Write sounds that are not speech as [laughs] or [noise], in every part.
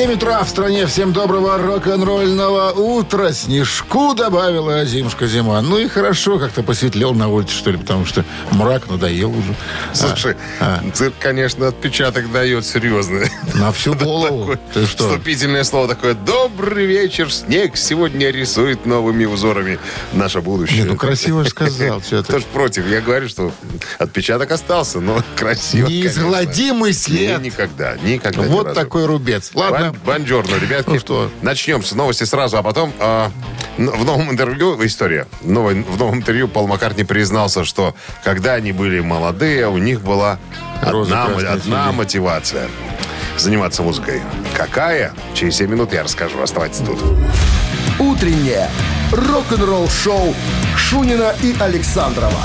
7 утра в стране. Всем доброго рок-н-ролльного утра. Снежку добавила зимушка зима. Ну и хорошо, как-то посветлел на улице, что ли, потому что мрак надоел уже. Слушай, А. цирк, конечно, отпечаток дает серьезный. На всю голову. [laughs] Ты что? Вступительное слово такое. Добрый вечер, снег сегодня рисует новыми узорами наше будущее. Ну красиво же сказал. [laughs] Кто ж против? Я говорю, что отпечаток остался, но [laughs] красиво, Неизгладимый след. Никогда, никогда. ни Вот такой рубец. Ладно. Бон- Бонжорно, ребятки. Ну что? Начнем с новости сразу, а потом н- в новом интервью, история, Новой- в новом интервью Пол Маккартни признался, что когда они были молодые, у них была Роза одна, одна мотивация. Заниматься музыкой. Какая? Через 7 минут я расскажу. Оставайтесь тут. «Утреннее рок-н-ролл-шоу» Шунина и Александрова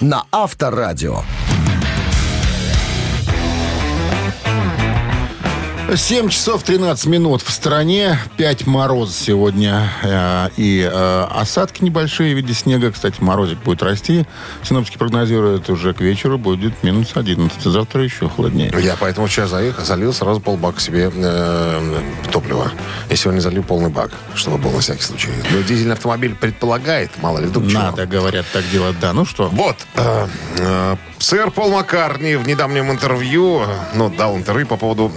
на Авторадио. 7 часов 13 минут в стране. 5 мороз сегодня. э, И э, осадки небольшие в виде снега. Кстати, морозик будет расти. Синоптики прогнозируют, уже к вечеру будет минус 11. Завтра еще холоднее. Я поэтому вчера заехал, залил сразу полбака себе э, топлива. Я сегодня залил полный бак, чтобы был на всякий случай. Но дизельный автомобиль предполагает, мало ли, вдруг чего. Надо, говорят, так делать. Да, ну что? Вот, э, э, сэр Пол Маккартни в недавнем интервью, э, ну, дал интервью по поводу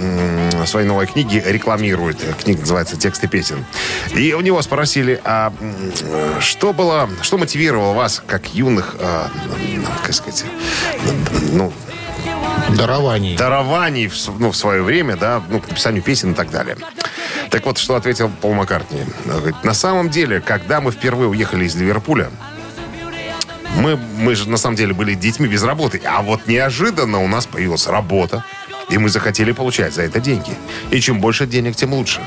м, своей новой книги, рекламирует. Книга называется «Тексты песен». И у него спросили, а э, что было, что мотивировало вас, как юных, э, м, как сказать, ну, Дарований. дарований в, ну, в свое время, да, ну, к написанию песен и так далее. Так вот, что ответил Пол Маккартни. Говорит, на самом деле, когда мы впервые уехали из Ливерпуля, мы, мы же на самом деле были детьми без работы, а вот неожиданно у нас появилась работа, и мы захотели получать за это деньги. И чем больше денег, тем лучше.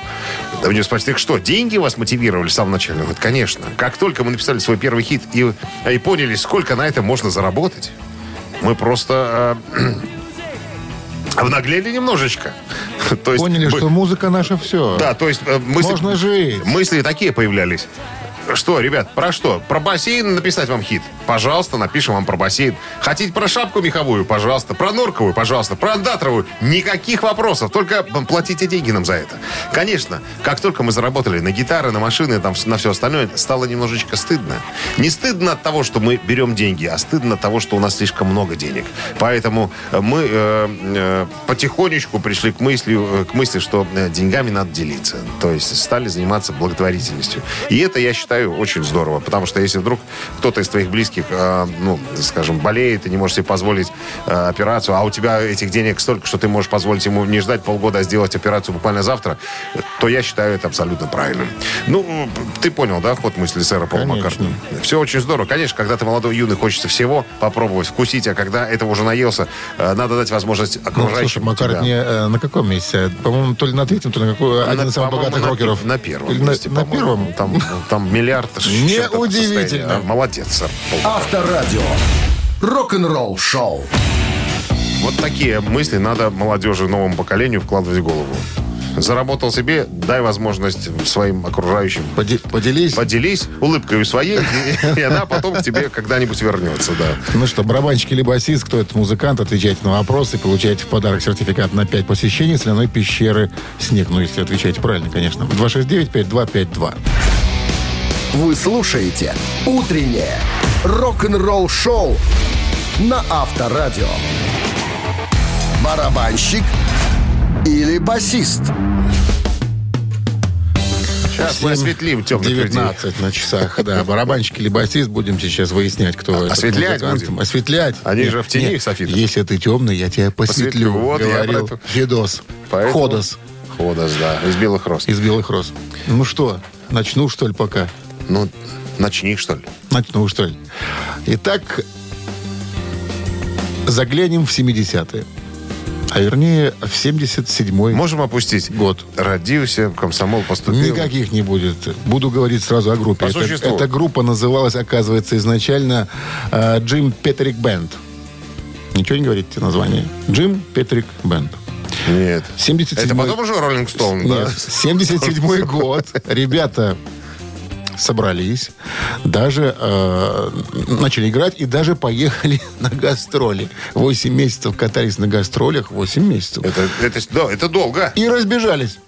Да у него спросят, так что, деньги вас мотивировали с самого начала? Он говорит, конечно. Как только мы написали свой первый хит и, и поняли, сколько на это можно заработать, мы просто э, [clears throat] обнаглели немножечко. [laughs] То есть, Поняли, мы- что музыка наша все. Да, то есть э, мысли, Можно жить. мысли такие появлялись. Что, ребят, про что? Про бассейн написать вам хит? Пожалуйста, напишем вам про бассейн. Хотите про шапку меховую? Пожалуйста. Про норковую? Пожалуйста. Про андатровую? Никаких вопросов. Только платите деньги нам за это. Конечно, как только мы заработали на гитары, на машины, там, на все остальное, стало немножечко стыдно. Не стыдно от того, что мы берем деньги, а стыдно от того, что у нас слишком много денег. Поэтому э, мы э, э, потихонечку пришли к мысли, э, к мысли, что э, деньгами надо делиться. То есть стали заниматься благотворительностью. И это, я считаю, очень здорово. Потому что если вдруг кто-то из твоих близких, э, ну, скажем, болеет и не можешь себе позволить э, операцию, а у тебя этих денег столько, что ты можешь позволить ему не ждать полгода, а сделать операцию буквально завтра, э, то я считаю это абсолютно правильным. Ну, ты понял, да, ход мысли сэра Пола. Маккартни? Все очень здорово. Конечно, когда ты молодой, юный, хочется всего попробовать, вкусить, а когда этого уже наелся, э, надо дать возможность Ну, слушай, окружающим Маккартни тебя. э, на каком месте? По-моему, то ли на третьем, то ли на какой, один На- из самых богатых на- рокеров. На первом. Или на, месте, на первом? Там, там миллиард. Неудивительно. Молодец. Авторадио. Рок-н-ролл шоу. Вот такие мысли надо молодежи, новому поколению вкладывать в голову. Заработал себе, дай возможность своим окружающим. Поди- поделись. Поделись улыбкой своей, и, и она потом к тебе когда-нибудь вернется, да. Ну что, барабанщик или басист, кто этот музыкант, отвечайте на вопросы, получаете в подарок сертификат на 5 посещений соляной пещеры «Снег». Ну, если отвечаете правильно, конечно. 269-5252. Вы слушаете «Утреннее рок-н-ролл шоу» на Авторадио. Барабанщик или басист? Сейчас мы осветлим темных людей. 19 на часах, да. Барабанщик или басист, будем сейчас выяснять, кто этот осветлять музыкант. будем? Осветлять. Они Нет, же в тени, нет. софитов. Если ты темный, я тебя посветлю, Посветлю. Вот, говорил это. Федос. Поэтому- Ходос Ходос, да, из белых роз. из «Белых роз». Ну что, начну, что ли, пока? Ну, начни, что ли. Начну, что ли. Итак, заглянем в 70-е. А вернее, в 77-й Можем опустить? год. Родился, комсомол поступил. Никаких не будет. Буду говорить сразу о группе. По Это- существу. эта группа называлась, оказывается, изначально э, Джим Петрик Бенд. Ничего не говорите название? Джим Петрик Бенд. Нет. 77 Это потом уже Роллинг Стоун, да? Нет, 77 [laughs] год. Ребята собрались, даже э, начали играть и даже поехали [laughs] на гастроли. Восемь месяцев катались на гастролях, восемь месяцев. Это, это, да, это долго. И разбежались.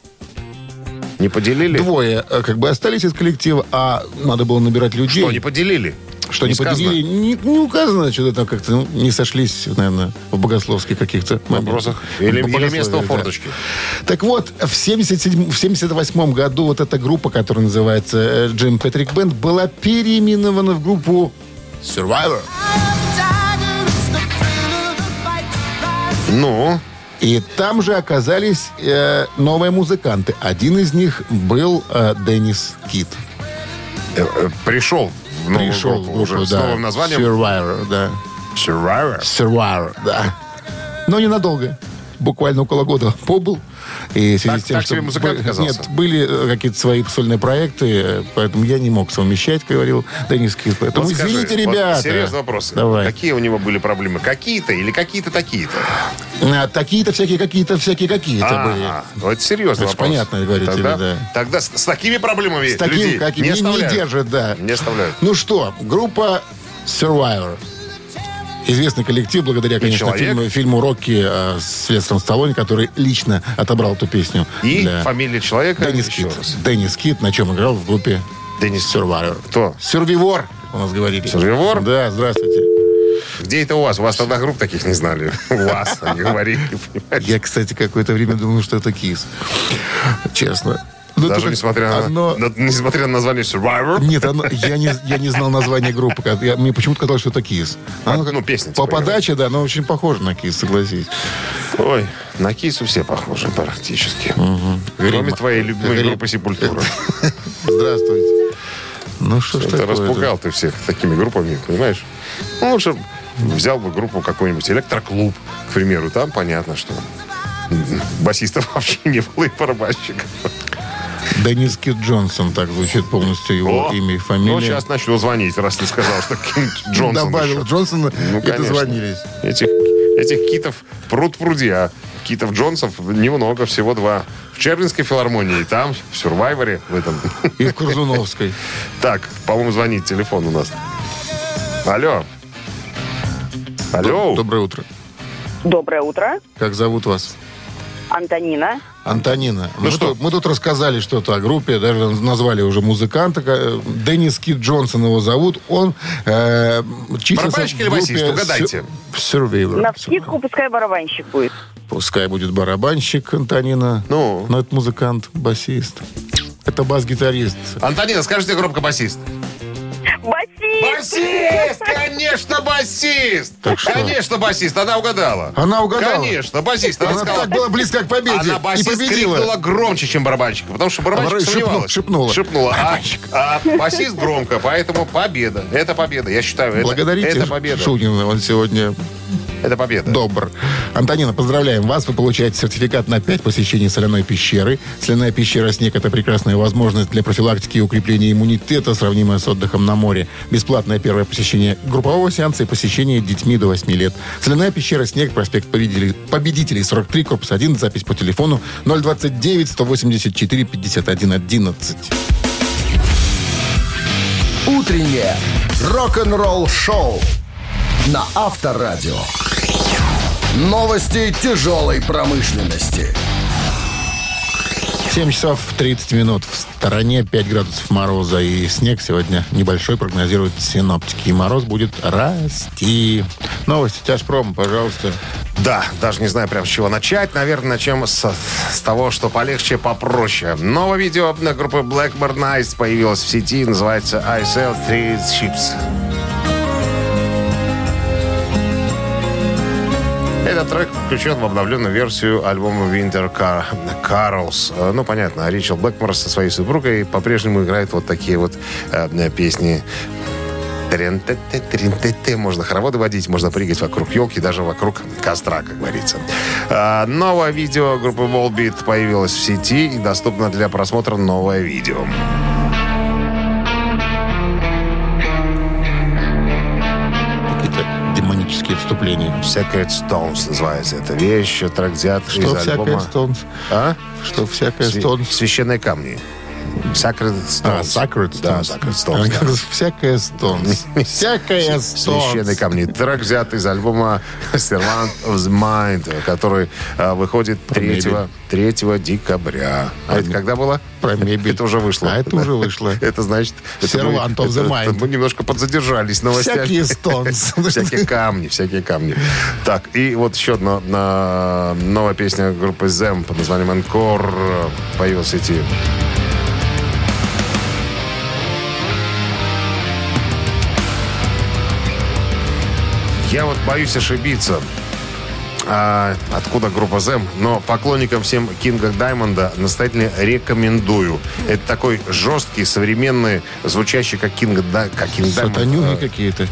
Не поделили? Двое э, как бы остались из коллектива, а надо было набирать людей. Что, не поделили? Что не, поделили, не, не указано, что-то там как-то ну, не сошлись, наверное, в богословских каких-то вопросах. Или, или место у форточки. Да. Так вот, в, 77, в 78 году вот эта группа, которая называется Джим Петрик Бенд, была переименована в группу Survivor. Ну? И там же оказались э, новые музыканты. Один из них был э, Деннис Кит. Э, э, пришел в новую Пришел группу, уже да. с новым названием. Survivor, да. Survivor. Survivor, да. Но ненадолго. Буквально около года побыл. И в связи Так- с тем, так что музыкант? Нет, были э, какие-то свои сольные проекты, поэтому я не мог совмещать, говорил Денис Кит. Поэтому Вот скажи, извините, вот ребята. серьезный вопрос. Давай. Какие у него были проблемы? Какие-то или какие-то такие-то? А, такие-то всякие, какие-то всякие, какие-то были. А, ну это серьезный Это вопрос. понятно, говорите тогда, да. Тогда с, с такими проблемами С таким, людей каким не, не, не держит, да. Не оставляют. Ну что, группа Survivor. Известный коллектив, благодаря, конечно, фильму, фильму «Рокки» э, с Сильвестром Сталлоне, который лично отобрал эту песню. И для- фамилия человека Деннис Кит. Деннис Кит, на чем играл в группе Деннис Survivor. Кто? Сюрвивор, у нас говорили. Survivor? Да, здравствуйте. Где это у вас? У вас тогда групп таких не знали. [laughs] У вас, они говорили? Я, кстати, какое-то время думал, что это Кис. Честно. Ну, Даже несмотря одно- на- несмотря на название Survivor. Нет, оно- я, не, я не знал название группы. Я- мне почему-то казалось, что это Кис. А, ну, песня, По типа, подаче, да, но очень похоже на Кис, согласись. Ой, на кису все похожи практически. Кроме Грим. твоей любимой Грим. группы Сепультура. [laughs] Здравствуйте. Ну что ж такое распугал ты всех такими группами, понимаешь? Ну, лучше взял бы группу какой-нибудь электроклуб, к примеру. Там понятно, что басистов [laughs] вообще не было и барабанщиков. Денис Кит Джонсон, так звучит полностью его О, имя и фамилия. Ну, сейчас начну звонить, раз ты сказал, что Кит Джонсон Добавил еще. Джонсона Ну, и конечно. дозвонились. Этих, этих китов пруд пруди, а китов Джонсов немного, всего два. В Черлинской филармонии, там, в Сурвайворе, в этом. И в Курзуновской. [laughs] Так, по-моему, звонит телефон у нас. Алло. Алло. Доброе утро. Доброе утро. Как зовут вас? Антонина. Антонина. Ну мы, что? Тут, мы тут рассказали что-то о группе, даже назвали уже музыканта. ка- Деннис Кит Джонсон его зовут. Он э, числится Барабанщик в или басист? Угадайте. Sur- Survivor. На вскидку пускай барабанщик будет. Пускай будет барабанщик Антонина. Ну? Но это музыкант, басист. Это бас-гитарист. Антонина, скажите громко басист. Басист! Басист! Конечно, басист! Так что? Конечно, басист. Она угадала. Она угадала? Конечно, басист. Она, Она сказала, так была близка к победе. Она и басист победила. крикнула громче, чем барабанщик. Потому что барабанщик барабанщик сомневалась. шепнул- шепнула. Шепнула. А, а басист громко, поэтому победа. Это победа. Я считаю, это, Благодарите это победа. Шунина. Он сегодня Это победа. добр. Антонина, поздравляем вас. Вы получаете сертификат на 5 посещений соляной пещеры. Соляная пещера «Снег» — это прекрасная возможность для профилактики и укрепления иммунитета, сравнимая с отдыхом на море. Бесплатное первое посещение группового сеанса и посещение детьми до 8 лет. Соляная пещера «Снег», проспект Победителей, Победителей 43, корпус 1, запись по телефону 029 184 51 11. Утреннее рок-н-ролл-шоу на Авторадио. Новости тяжелой промышленности. 7 часов 30 минут. В стороне 5 градусов мороза и снег сегодня небольшой, прогнозируют синоптики. И мороз будет расти. Новости тяжпром, пожалуйста. Да, даже не знаю прям с чего начать. Наверное, начнем с, с того, что полегче, попроще. Новое видео на группы Blackbird Nights появилось в сети. Называется I Sell Three Ships. Этот трек включен в обновленную версию альбома Winter Car Carols. Э, Ну, понятно, Ричард Блэкмор со своей супругой по-прежнему играет вот такие вот э, песни Трин-те-те, трин-те-те. Можно хороводы водить, можно прыгать вокруг елки, даже вокруг костра, как говорится. А, новое видео группы Volbeat появилось в сети и доступно для просмотра новое видео. Демонические вступления. Sacred Stones называется эта вещь. Трек взят Что из всякое альбома... стонс? А? Что всякое Свя- стонс? Священные камни. Sacred А, Stones. Sacred Да, Stones. Sacred Stones. да. Всякое Stones. [laughs] Всякое Священные Stones. камни. Трек взят из альбома [laughs] Servant of the Mind, который а, выходит 3, мебель. 3 декабря. А это когда было? Про мебель. Это уже вышло. А это уже вышло. [laughs] Это значит... Servant of the Mind. Мы немножко подзадержались новостями. Всякие Stones. Всякие камни, всякие камни. Так, и вот еще одна на- новая песня группы Зем под названием «Encore» появилась в сети. Я вот боюсь ошибиться. А, откуда группа Зем, но поклонникам всем Кинга Даймонда настоятельно рекомендую. Это такой жесткий, современный, звучащий как Кинг, да, как King Diamond. Сатанюги э, какие-то.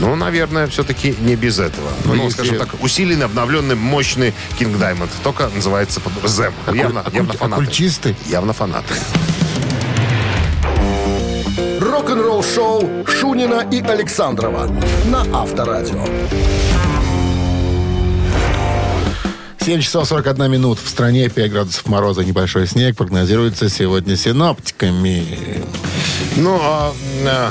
ну, наверное, все-таки не без этого. Ну, Ну, если- скажем так, усиленный, обновленный, мощный King Diamond. Только называется под Them. Явно, Оккуль- явно фанаты. оккультисты? Явно фанаты. Рок-н-ролл-шоу Шунина и Александрова на Авторадио. 7 часов 41 минут. В стране 5 градусов мороза, небольшой снег. Прогнозируется сегодня синоптиками. Ну, а э,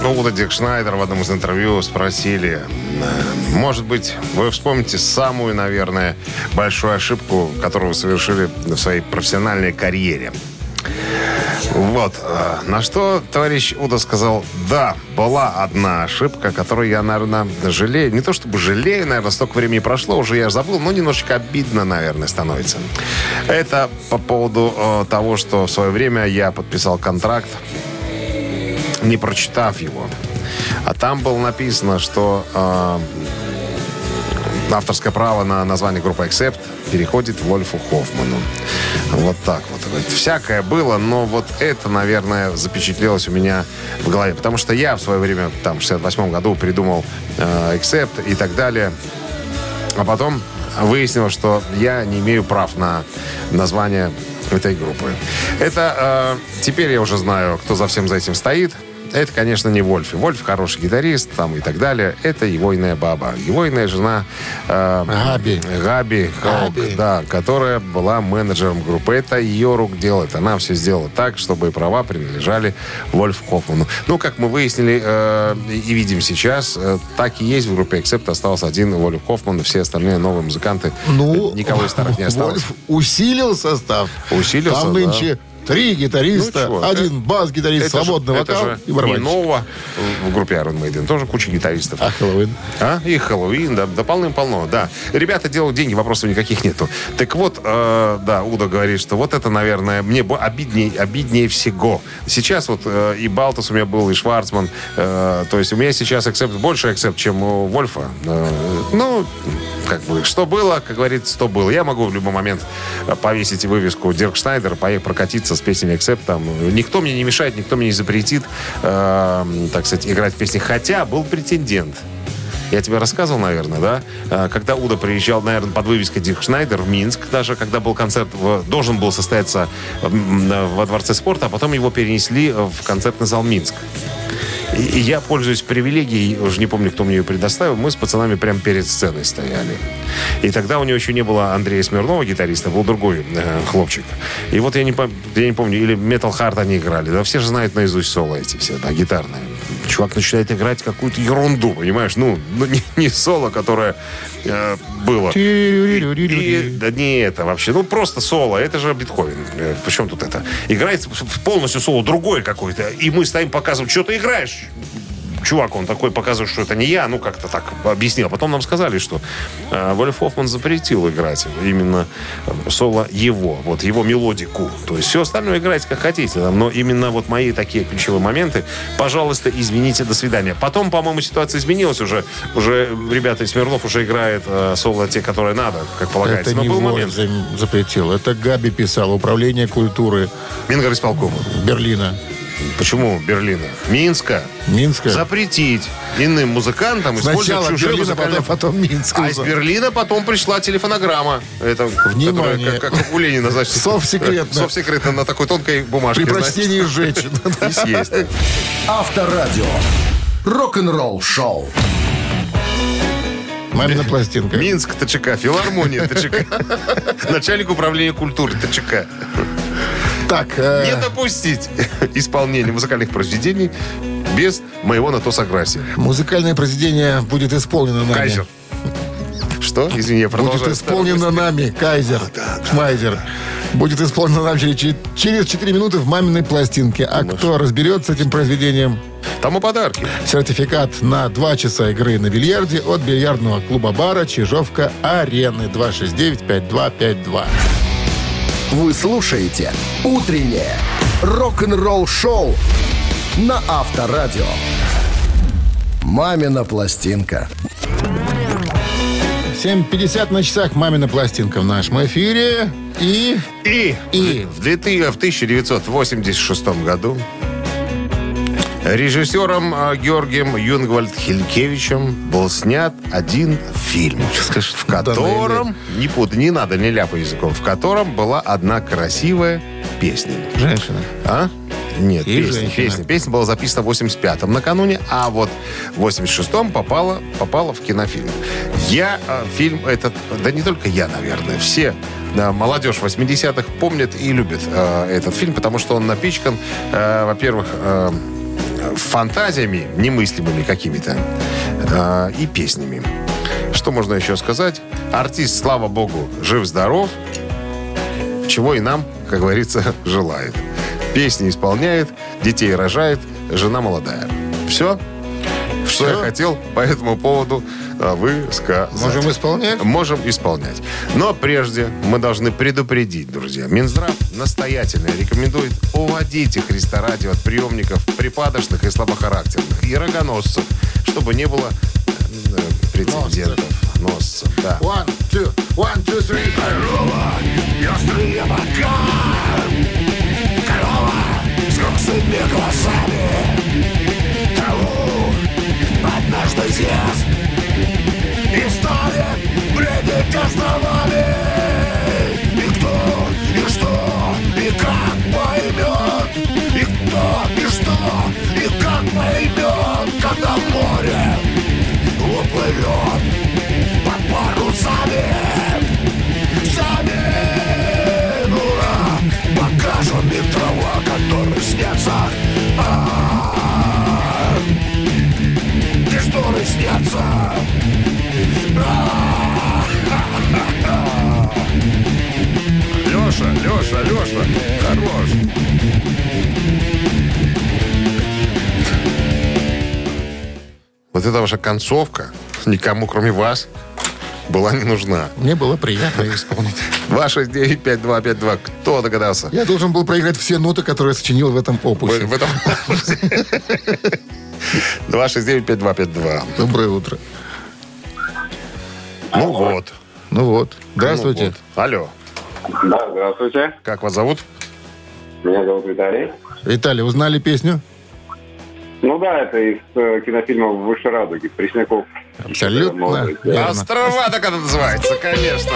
ну, Уда Дик Шнайдер в одном из интервью спросили, э, может быть, вы вспомните самую, наверное, большую ошибку, которую вы совершили в своей профессиональной карьере. Вот. э, На что товарищ Уда сказал, да, была одна ошибка, которую я, наверное, жалею. Не то чтобы жалею, наверное, столько времени прошло, уже я забыл, но немножечко обидно, наверное, становится. Это по поводу э, того, что в свое время я подписал контракт, не прочитав его. А там было написано, что э, авторское право на название группы Accept переходит Вольфу Хоффману. Вот так вот. Всякое было, но вот это, наверное, запечатлелось у меня в голове. Потому что я в свое время, там, в 68 году придумал э, и так далее. А потом выяснилось, что я не имею прав на название этой группы. Это э, теперь я уже знаю, кто за всем за этим стоит. Это, конечно, не Вольф. Вольф хороший гитарист там и так далее. Это его иная баба. Его иная жена э, Габи. Габи Хаук, Габи. да, которая была менеджером группы. Это ее рук дело. Это Она все сделала так, чтобы права принадлежали Вольф Хоффману. Ну, как мы выяснили э, и видим сейчас, э, так и есть в группе Accept. Остался один Вольф Хоффман. Все остальные новые музыканты. Ну, никого из старых не [laughs] осталось. Вольф усилил состав. Усилился, Там да. Три гитариста, Ну, чего, один бас-гитарист, Это же- свободный это вокал же и барабанщик. нового в группе Iron Maiden. Тоже куча гитаристов. А Хэллоуин? А? И Хэллоуин, да, да полным-полно, да. Ребята делают деньги, вопросов никаких нету. Так вот, э, да, Уда говорит, что вот это, наверное, мне обиднее, обиднее всего. Сейчас вот э, и Балтас у меня был, и Шварцман. э, то есть у меня сейчас акцепт, больше акцепт, чем у Вольфа. Э, ну, как бы, что было, как говорится, то было. Я могу в любой момент повесить вывеску Дирк Шнайдер, поехать прокатиться с песнями Accept. Там. Никто мне не мешает, никто мне не запретит, э, так сказать, играть песни. Хотя был претендент. Я тебе рассказывал, наверное, да? Э, Когда Уда приезжал, наверное, под вывеской Дирк Шнайдер в Минск, даже когда был концерт, должен был состояться на- во Дворце спорта, а потом его перенесли в концертный зал Минск. И, я, пользуюсь привилегией, уже не помню, кто мне ее предоставил, мы с пацанами прямо перед сценой стояли. И тогда у него еще не было Андрея Смирнова, гитариста, был другой э, хлопчик. И вот я не, я не помню, или Metal Heart они играли. Да все же знают наизусть соло эти все, да, гитарные. Чувак начинает играть какую-то ерунду, понимаешь? Ну, ну, не, не соло, которое э, было. И- да не это вообще. Ну, просто соло. Это же Бетховен. Э, Причем тут это? Играет полностью соло другой какой-то. И мы стоим, показываем, что ты играешь. Чувак, он такой показывает, что это не я, ну как-то так объяснил. А потом нам сказали, что э, Вольф Хоффман запретил играть именно э, соло его, вот его мелодику. То есть все остальное играйте как хотите. Но именно вот мои такие ключевые моменты, пожалуйста, извините, до свидания. Потом, по-моему, ситуация изменилась уже. Уже ребята Смирнов уже играет э, соло те, которые надо, как полагается. Это Но не был момент. за- запретил. Это Габи писал. Управление культуры Мингар исполком. Берлина. Почему Берлина? Минска. Минска. Запретить иным музыкантам использовать чужие Берлина, музыкальные... потом, потом Минск. А из Берлина потом пришла телефонограмма. Это, Внимание. которая, как, как у Ленина, значит. [laughs] Совсекретно. Совсекретно на такой тонкой бумажке. При прочтении женщин. [laughs] И съесть. Авторадио. Рок-н-ролл шоу. Мамина пластинка. Минск ТЧК, филармония ТЧК, [laughs] начальник управления культуры ТЧК. Так, э, Не допустить [laughs] исполнения музыкальных произведений без моего на то согласия. музыкальное произведение будет исполнено нами. Кайзер. Что? Извини, я продолжаю. Будет исполнено нами, Кайзер, Шмайзер. Будет исполнено нам через, через 4 минуты в маминой пластинке. А кто разберется с этим произведением, Тому подарки. сертификат на 2 часа игры на бильярде от бильярдного клуба-бара «Чижовка-Арены» 269-5252. Вы слушаете «Утреннее рок-н-ролл-шоу» на Авторадио. «Мамина пластинка». 7.50 на часах «Мамина пластинка» в нашем эфире. И И, И? В, 2000 в 1986 году режиссером э, Георгием Юнгвальд Хилькевичем был снят один фильм, в котором, не, пут, не надо, не ляпай языком, в котором была одна красивая песня. женщина. А? Нет, И песня, женщина. песня. Песня была записана в 85-м накануне, а вот в 86-м попала, попала в кинофильм. Я э, фильм этот, да не только я, наверное, все да, молодежь 80-х помнят и любят э, этот фильм, потому что он напичкан, э, во-первых, э, фантазиями немыслимыми какими-то э, и песнями. Что можно еще сказать? Артист, слава богу, жив-здоров, чего и нам, как говорится, [laughs] желает. Песни исполняет, детей рожает, жена молодая. Все, что я хотел по этому поводу а, высказать. Можем исполнять? Можем исполнять. Но прежде мы должны предупредить, друзья. Минздрав настоятельно рекомендует уводить их Христа радио от приемников припадочных и слабохарактерных и рогоносцев, чтобы не было э, прецедентов. Носцев, да. One, two, one, two, three. И История бредить основами И кто, и что, и как поймет И кто, и что, и как поймет Когда море уплывет под парусами Сами, ну, покажем им трава, который снятся. А -а -а. Леша, Леша, Леша, хорош. Вот эта ваша концовка никому, кроме вас, была не нужна. Мне было приятно исполнить. Ваша 95252. Кто догадался? Я должен был проиграть все ноты, которые сочинил в этом В, опусе. в этом... 269-5252. Доброе утро. Ну вот. Ну вот. Здравствуйте. Ну вот. Алло. Да, здравствуйте. Как вас зовут? Меня зовут Виталий. Виталий, узнали песню? Ну да, это из э, кинофильма «Выше радуги». Пресняков. Абсолютно верно. Острова так это называется, конечно.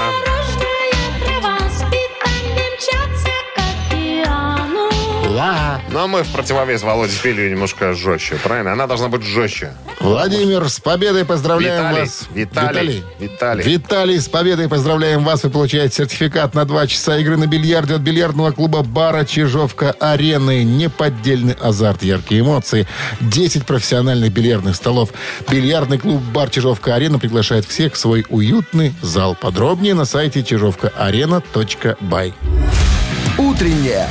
Но мы в противовес Володе пели немножко жестче, правильно? Она должна быть жестче. Владимир, с победой поздравляем Виталий, вас. Виталий, Виталий. Виталий, с победой поздравляем вас. Вы получаете сертификат на два часа игры на бильярде от бильярдного клуба бара Чижовка Арены. Неподдельный азарт, яркие эмоции. 10 профессиональных бильярдных столов. Бильярдный клуб бар Чижовка Арена приглашает всех в свой уютный зал. Подробнее на сайте чижовкаарена.бай. Утреннее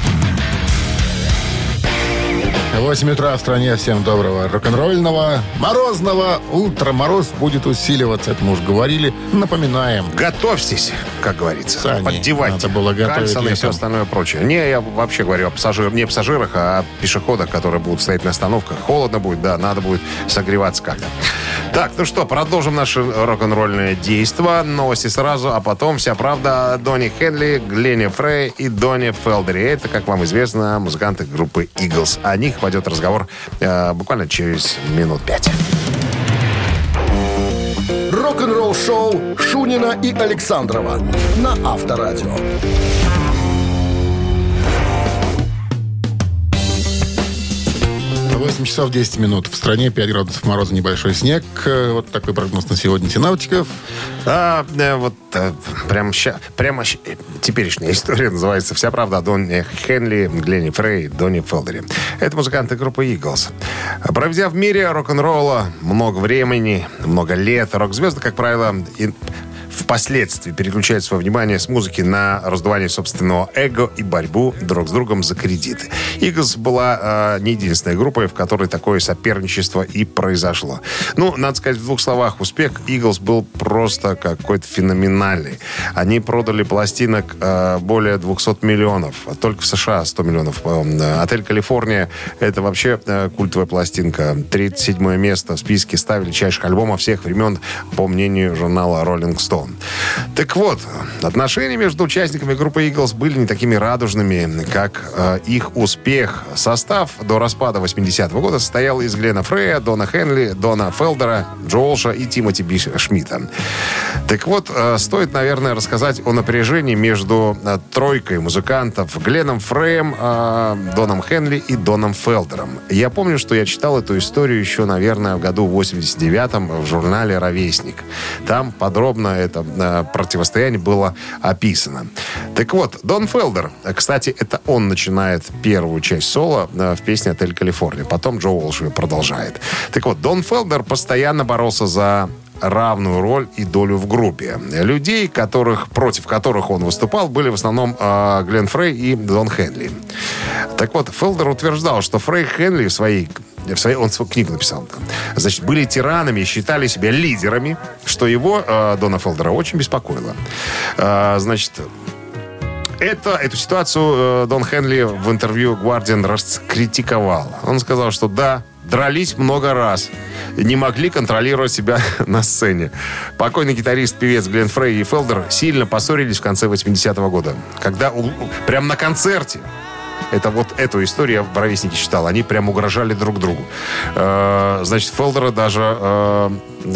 8 утра в стране. Всем доброго рок-н-ролльного морозного утра. Мороз будет усиливаться, это мы уже говорили. Напоминаем. Готовьтесь, как говорится. Сани, Поддевайте. надо было готовить и все остальное прочее. Не, я вообще говорю о пассажирах, не о пассажирах, а о пешеходах, которые будут стоять на остановках. Холодно будет, да, надо будет согреваться как-то. Так, ну что, продолжим наше рок-н-ролльное действо. Новости сразу, а потом вся правда о Донни Хенли, Гленне Фрей и Донни Фелдере. Это, как вам известно, музыканты группы Eagles. О них пойдет разговор э, буквально через минут пять. Рок-н-ролл-шоу Шунина и Александрова на Авторадио. 8 часов 10 минут. В стране 5 градусов мороза, небольшой снег. Э, Вот такой прогноз на сегодня синаптиков. А, э, вот э, прям ща, прямо ща- э, теперешняя [laughs] история называется «Вся правда о Донне Хенли, Гленни Фрей, Донни Фелдере». Это музыканты группы Eagles. Проведя в мире рок-н-ролла много времени, много лет, рок-звезды, как правило, и впоследствии переключают свое внимание с музыки на раздувание собственного эго и борьбу друг с другом за кредиты. Eagles была э, не единственной группой, в которой такое соперничество и произошло. Ну, надо сказать в двух словах, успех Eagles был просто какой-то феноменальный. Они продали пластинок э, более 200 миллионов. Только в США 100 миллионов. Отель «Калифорния» — это вообще э, культовая пластинка. 37 место в списке 100 величайших альбомов всех времен, по мнению журнала Rolling Stone. Так вот, отношения между участниками группы Eagles были не такими радужными, как э, их успех. Состав до распада 80-го года состоял из Глена Фрея, Дона Хенли, Дона Фелдера, Джоулша и Тимоти Би Шмидта. Так вот, э, стоит, наверное, рассказать о напряжении между э, тройкой музыкантов Гленом Фреем, э, Доном Хенли и Доном Фелдером. Я помню, что я читал эту историю еще, наверное, в году 89-м в журнале «Ровесник». Там подробно это э, противостояние было описано. Так вот, Дон Фелдер, э, кстати, это он начинает первую часть соло э, в песне «Отель Калифорния». Потом Джо Уолш ее продолжает. Так вот, Дон Фелдер постоянно боролся за равную роль и долю в группе. Людей, которых, против которых он выступал, были в основном э, Глен Фрей и Дон Хенли. Так вот, Фелдер утверждал, что Фрей Хенли в своей в своей, он свою книгу написал. Значит, были тиранами считали себя лидерами, что его, э, Дона Фелдера, очень беспокоило. Э, значит, это, эту ситуацию э, Дон Хенли в интервью Guardian раскритиковал. Он сказал, что да, дрались много раз. Не могли контролировать себя [laughs] на сцене. Покойный гитарист, певец Глен Фрей и Фелдер сильно поссорились в конце 80-го года. Когда у- прям на концерте это вот эту историю я в «Ровеснике» читал. Они прям угрожали друг другу. Э, значит, Фелдера даже э,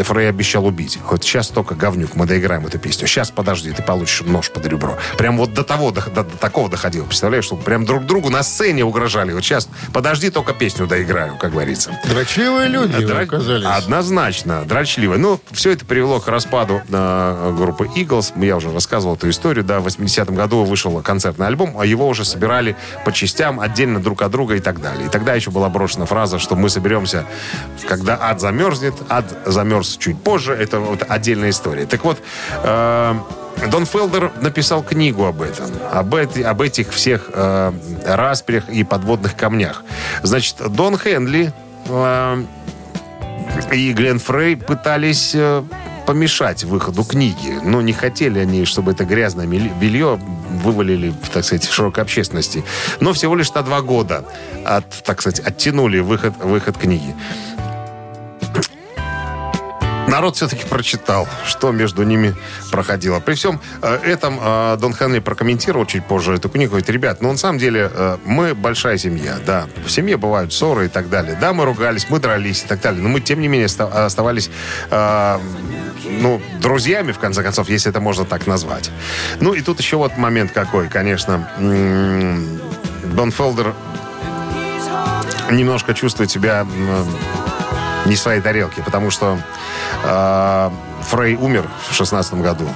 Фрей обещал убить. Вот сейчас только говнюк, мы доиграем эту песню. Сейчас, подожди, ты получишь нож под ребро. Прям вот до того, до, до- до такого доходило. Представляешь, что прям друг другу на сцене угрожали. Вот сейчас, подожди, только песню доиграю, как говорится. Дрочливые люди Дра- оказались. Однозначно, дрочливо. Ну, все это привело к распаду э, группы Eagles. Я уже рассказывал эту историю. Да, в 80-м году вышел концертный альбом, а его уже собирали по частям, отдельно друг от друга и так далее. И тогда еще была брошена фраза, что мы соберемся, когда ад замерзнет. Ад замерз чуть позже. Это вот отдельная история. Так вот, э, Дон Фелдер написал книгу об этом, об, эти- об этих всех э, распрях и подводных камнях. Значит, Дон Хенли э, и Глен Фрей пытались э, помешать выходу книги. Но не хотели они, чтобы это грязное белье вывалили, так сказать, в широкой общественности. Но всего лишь на два года, от, так сказать, оттянули выход, выход книги. Народ все-таки прочитал, что между ними проходило. При всем э, этом э, Дон Хенли прокомментировал чуть позже эту книгу. Говорит, ребят, ну на самом деле э, мы большая семья, да. В семье бывают ссоры и так далее. Да, мы ругались, мы дрались и так далее. Но мы, тем не менее, оста- оставались ну, друзьями, в конце концов, если это можно так назвать. Ну и тут еще вот момент какой, конечно. Дон Фелдер немножко чувствует себя не своей тарелке, потому что э, Фрей умер в шестнадцатом году.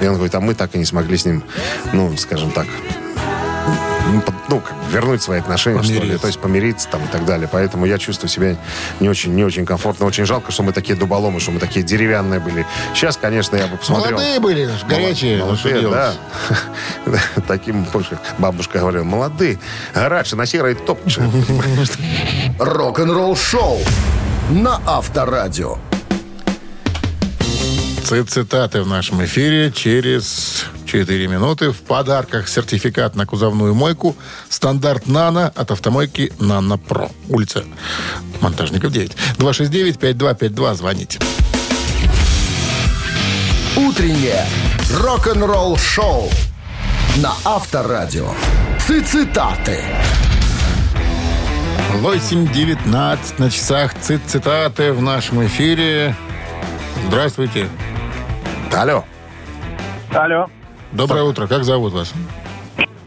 И он говорит, а мы так и не смогли с ним, ну, скажем так, ну, ну, как вернуть свои отношения, что ли, Помириться. то есть помириться там и так далее. Поэтому я чувствую себя не очень, не очень комфортно. Очень жалко, что мы такие дуболомы, что мы такие деревянные были. Сейчас, конечно, я бы посмотрел. Молодые были, горячие. Молодые, да. [laughs] Таким, больше бабушка говорила, молодые, гарачи на серой топче. [laughs] Рок-н-ролл шоу на Авторадио. Ци- Цитаты в нашем эфире через 4 минуты. В подарках сертификат на кузовную мойку стандарт «Нано» от автомойки «Нано Про». Улица Монтажников 9. 269-5252. Звоните. Утреннее рок-н-ролл шоу на Авторадио. Цитаты. 8.19 на часах. Цит- Цитаты в нашем эфире. Здравствуйте. Алло. Алло. Доброе утро. Как зовут вас?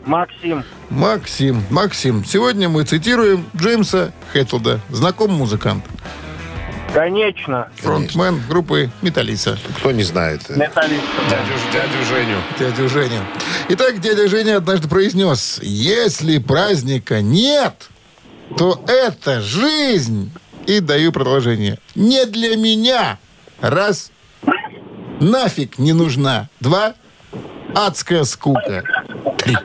Максим. Максим. Максим, сегодня мы цитируем Джеймса Хэтфилда. Знаком музыкант. Конечно. Фронтмен группы Металлиса. Кто не знает. Металлист. Дядю, дядю Женю. Дядю Женя. Итак, дядя Женя однажды произнес, если праздника нет, то это жизнь. И даю продолжение. Не для меня. Раз. Нафиг не нужна. Два. Адская скука. Три.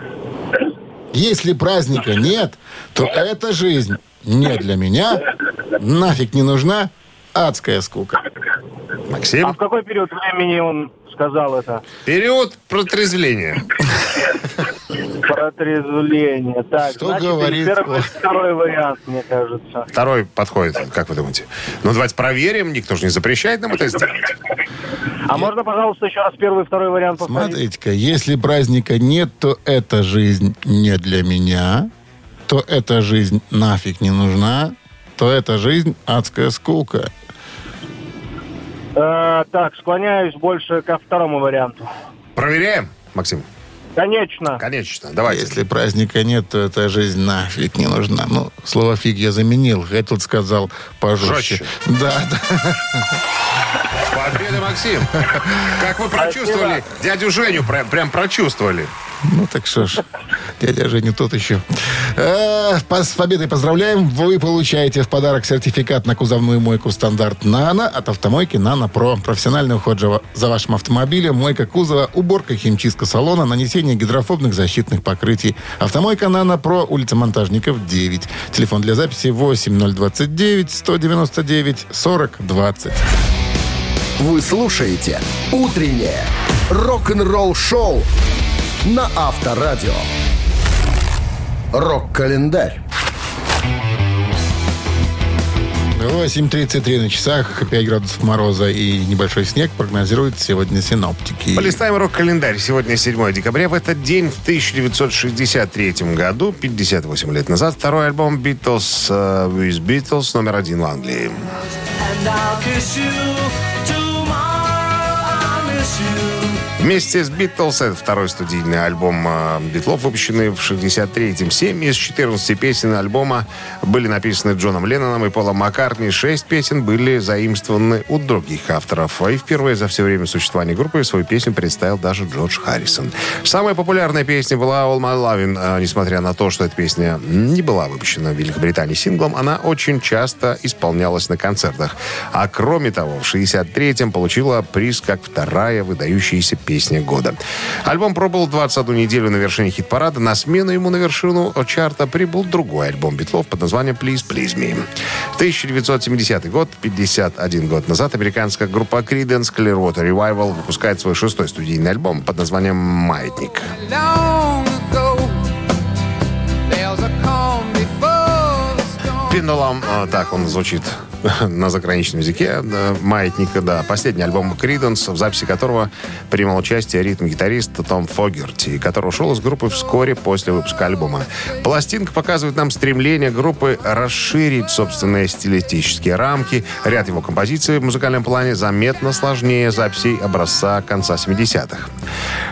Если праздника нет, то эта жизнь не для меня. Нафиг не нужна. Адская скука. А Максим. в какой период времени он сказал это? Период протрезвления. Протрезвление. Так, Что значит, говорит первый, второй вариант, мне кажется. Второй подходит, как вы думаете? Ну, давайте проверим. Никто же не запрещает нам это сделать. А можно, пожалуйста, еще раз первый и второй вариант повторить? Смотрите-ка, если праздника нет, то эта жизнь не для меня, то эта жизнь нафиг не нужна, то эта жизнь адская скука. Э, так, склоняюсь больше ко второму варианту. Проверяем, Максим? Конечно. Конечно. Давайте. Если праздника нет, то эта жизнь нафиг не нужна. Ну, слово фиг я заменил. Гэтл сказал пожестче. Жестче. Да, да. Победа, Максим. Как вы прочувствовали? Дядю Женю прям, прям прочувствовали. Ну так что ж, дядя Женя тот еще. Э, С победой поздравляем. Вы получаете в подарок сертификат на кузовную мойку стандарт «Нано» от автомойки «Нано Про». Профессиональный уход за- вашим автомобилем, мойка кузова, уборка, химчистка салона, нанесение гидрофобных защитных покрытий. Автомойка «Нано Про», улица Монтажников, 9. Телефон для записи 8029 199 40 20. Вы слушаете «Утреннее рок-н-ролл-шоу» на Авторадио. Рок-календарь. 8.33 на часах, 5 градусов мороза и небольшой снег прогнозируют сегодня синоптики. Полистаем рок-календарь. Сегодня 7 декабря. В этот день, в 1963 году, 58 лет назад, второй альбом Beatles э, With Beatles номер один в Англии. Вместе с Битлз, это второй студийный альбом э, Битлов, выпущенный в 63-м. Семь из 14 песен альбома были написаны Джоном Ленноном и Полом Маккартни. Шесть песен были заимствованы у других авторов. И впервые за все время существования группы свою песню представил даже Джордж Харрисон. Самая популярная песня была All My Lovin'. Э, Несмотря на то, что эта песня не была выпущена в Великобритании синглом, она очень часто исполнялась на концертах. А кроме того, в 63-м получила приз как вторая выдающаяся песня года. Альбом пробыл 21 неделю на вершине хит-парада. На смену ему на вершину чарта прибыл другой альбом Битлов под названием «Please, Please Me». В 1970 год, 51 год назад, американская группа Creedence Clearwater Revival выпускает свой шестой студийный альбом под названием «Маятник». Пендулам, э, так он звучит [laughs] на заграничном языке, э, маятника, да. Последний альбом Криденс, в записи которого принимал участие ритм-гитарист Том Фогерти, который ушел из группы вскоре после выпуска альбома. Пластинка показывает нам стремление группы расширить собственные стилистические рамки. Ряд его композиций в музыкальном плане заметно сложнее записей образца конца 70-х.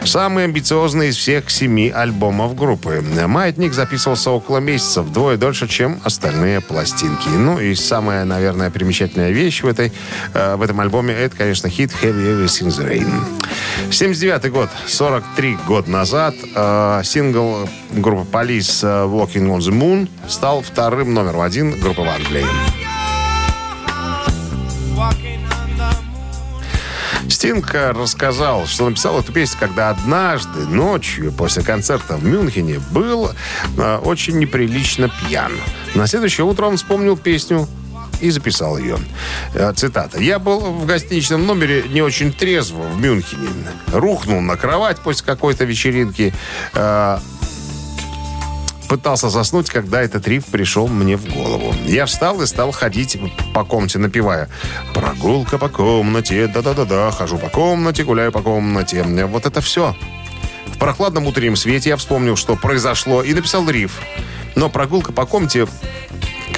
Самый амбициозный из всех семи альбомов группы. «Маятник» записывался около месяца, вдвое дольше, чем остальные пластинки. Ну и самая, наверное, примечательная вещь в, этой, э, в этом альбоме, это, конечно, хит «Heavy Everything the Rain». 79 год, 43 года назад, э, сингл группы Police э, «Walking on the Moon» стал вторым номером один группы в Англии. Стинг рассказал, что написал эту песню, когда однажды ночью после концерта в Мюнхене был э, очень неприлично пьян. На следующее утро он вспомнил песню и записал ее. Э, Цитата. «Я был в гостиничном номере не очень трезво в Мюнхене. Рухнул на кровать после какой-то вечеринки. Э, пытался заснуть, когда этот риф пришел мне в голову. Я встал и стал ходить по комнате, напевая «Прогулка по комнате, да-да-да-да, хожу по комнате, гуляю по комнате». Вот это все. В прохладном утреннем свете я вспомнил, что произошло, и написал риф. Но прогулка по комнате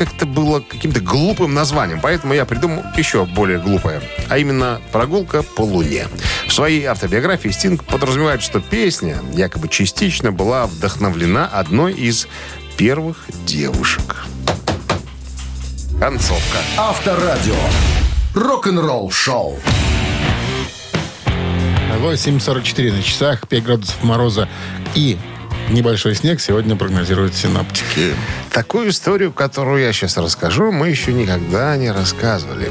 как-то было каким-то глупым названием, поэтому я придумал еще более глупое, а именно «Прогулка по Луне». В своей автобиографии Стинг подразумевает, что песня якобы частично была вдохновлена одной из первых девушек. Концовка. Авторадио. Рок-н-ролл шоу. 8.44 на часах, 5 градусов мороза и небольшой снег сегодня прогнозируют синаптики. Такую историю, которую я сейчас расскажу, мы еще никогда не рассказывали.